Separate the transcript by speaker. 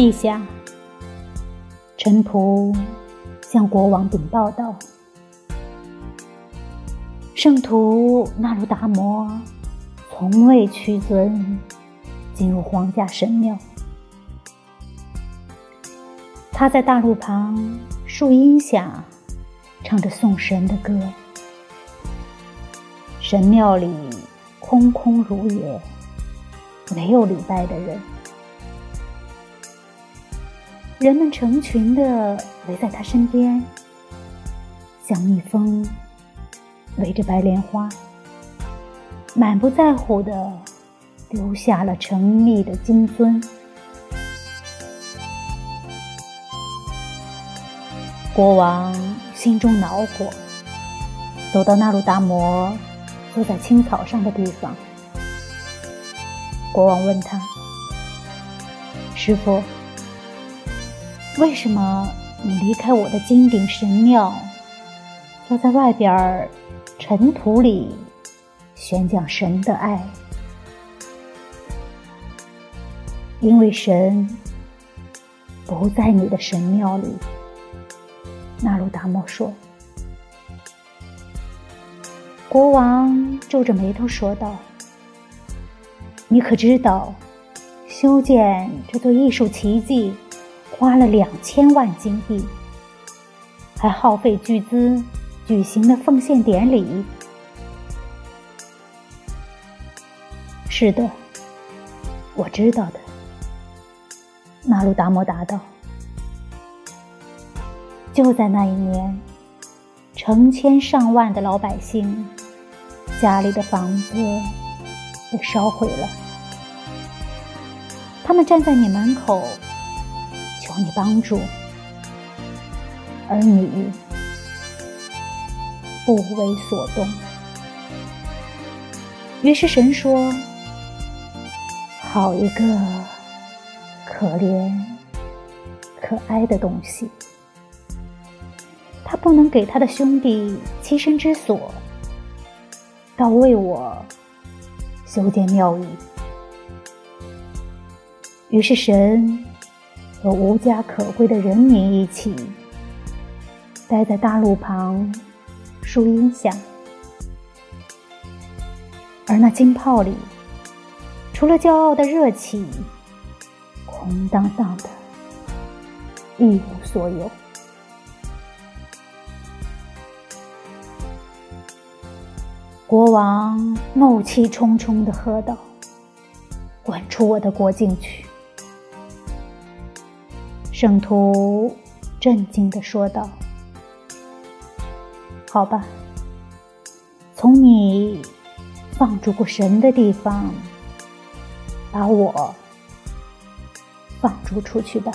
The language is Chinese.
Speaker 1: 陛下，臣仆向国王禀报道：圣徒那鲁达摩从未屈尊进入皇家神庙。他在大路旁树荫下唱着颂神的歌，神庙里空空如也，没有礼拜的人。人们成群的围在他身边，像蜜蜂围着白莲花，满不在乎的丢下了盛蜜的金樽。国王心中恼火，走到那鲁达摩坐在青草上的地方。国王问他：“师傅。”为什么你离开我的金顶神庙，要在外边尘土里宣讲神的爱？因为神不在你的神庙里。纳鲁达莫说。国王皱着眉头说道：“你可知道，修建这座艺术奇迹？”花了两千万金币，还耗费巨资举行了奉献典礼。是的，我知道的。纳鲁达摩答道。就在那一年，成千上万的老百姓家里的房子被烧毁了，他们站在你门口。求你帮助，而你不为所动。于是神说：“好一个可怜可爱的东西，他不能给他的兄弟栖身之所，倒为我修建庙宇。”于是神。和无家可归的人民一起，待在大路旁树荫下，而那金炮里，除了骄傲的热气，空荡荡的，一无所有。国王怒气冲冲地喝道：“滚出我的国境去！”圣徒震惊的说道：“好吧，从你放逐过神的地方，把我放逐出去吧。”